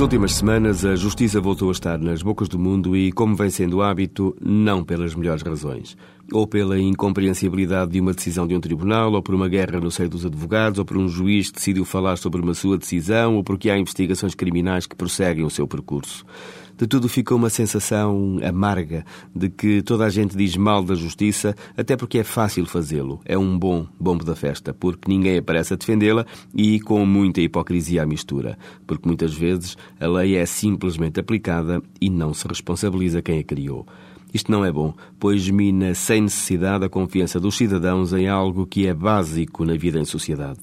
últimas semanas, a justiça voltou a estar nas bocas do mundo e, como vem sendo hábito, não pelas melhores razões. Ou pela incompreensibilidade de uma decisão de um tribunal, ou por uma guerra no seio dos advogados, ou por um juiz que decidiu falar sobre uma sua decisão, ou porque há investigações criminais que prosseguem o seu percurso de tudo fica uma sensação amarga de que toda a gente diz mal da justiça, até porque é fácil fazê-lo. É um bom bombo da festa, porque ninguém aparece a defendê-la e com muita hipocrisia à mistura, porque muitas vezes a lei é simplesmente aplicada e não se responsabiliza quem a criou. Isto não é bom, pois mina sem necessidade a confiança dos cidadãos em algo que é básico na vida em sociedade.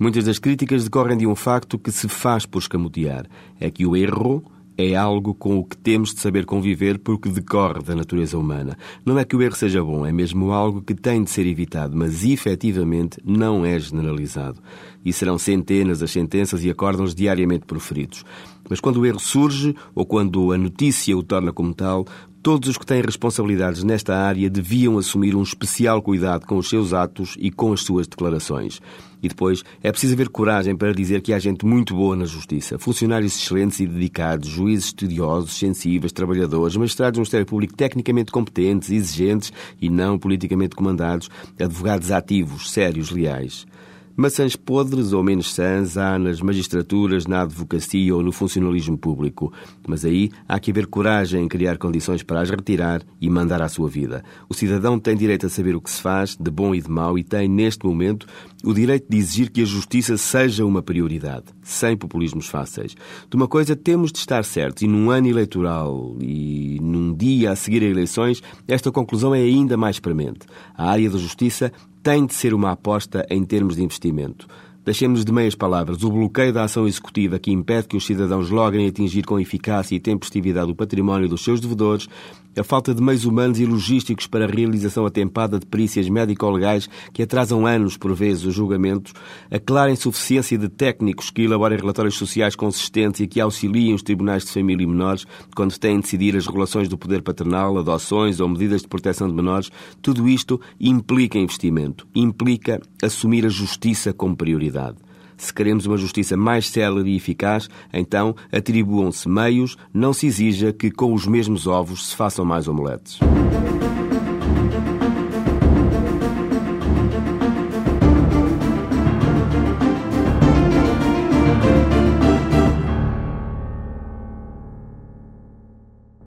Muitas das críticas decorrem de um facto que se faz por escamotear: é que o erro é algo com o que temos de saber conviver porque decorre da natureza humana. Não é que o erro seja bom, é mesmo algo que tem de ser evitado, mas efetivamente não é generalizado. E serão centenas as sentenças e acórdãos diariamente proferidos. Mas quando o erro surge, ou quando a notícia o torna como tal, Todos os que têm responsabilidades nesta área deviam assumir um especial cuidado com os seus atos e com as suas declarações. E depois, é preciso haver coragem para dizer que há gente muito boa na Justiça. Funcionários excelentes e dedicados, juízes estudiosos, sensíveis, trabalhadores, magistrados do Ministério Público tecnicamente competentes, exigentes e não politicamente comandados, advogados ativos, sérios, leais. Maçãs podres ou menos sãs há nas magistraturas, na advocacia ou no funcionalismo público. Mas aí há que haver coragem em criar condições para as retirar e mandar à sua vida. O cidadão tem direito a saber o que se faz, de bom e de mau, e tem, neste momento, o direito de exigir que a justiça seja uma prioridade, sem populismos fáceis. De uma coisa temos de estar certos, e num ano eleitoral e num dia a seguir a eleições, esta conclusão é ainda mais premente. A área da justiça tem de ser uma aposta em termos de investimento. Deixemos de meias palavras. O bloqueio da ação executiva que impede que os cidadãos logrem atingir com eficácia e tempestividade o património dos seus devedores a falta de meios humanos e logísticos para a realização atempada de perícias médico-legais que atrasam anos, por vezes, os julgamentos, a clara insuficiência de técnicos que elaborem relatórios sociais consistentes e que auxiliem os tribunais de família e menores quando têm de decidir as regulações do poder paternal, adoções ou medidas de proteção de menores, tudo isto implica investimento, implica assumir a justiça como prioridade. Se queremos uma justiça mais célere e eficaz, então atribuam-se meios, não se exija que com os mesmos ovos se façam mais omeletes.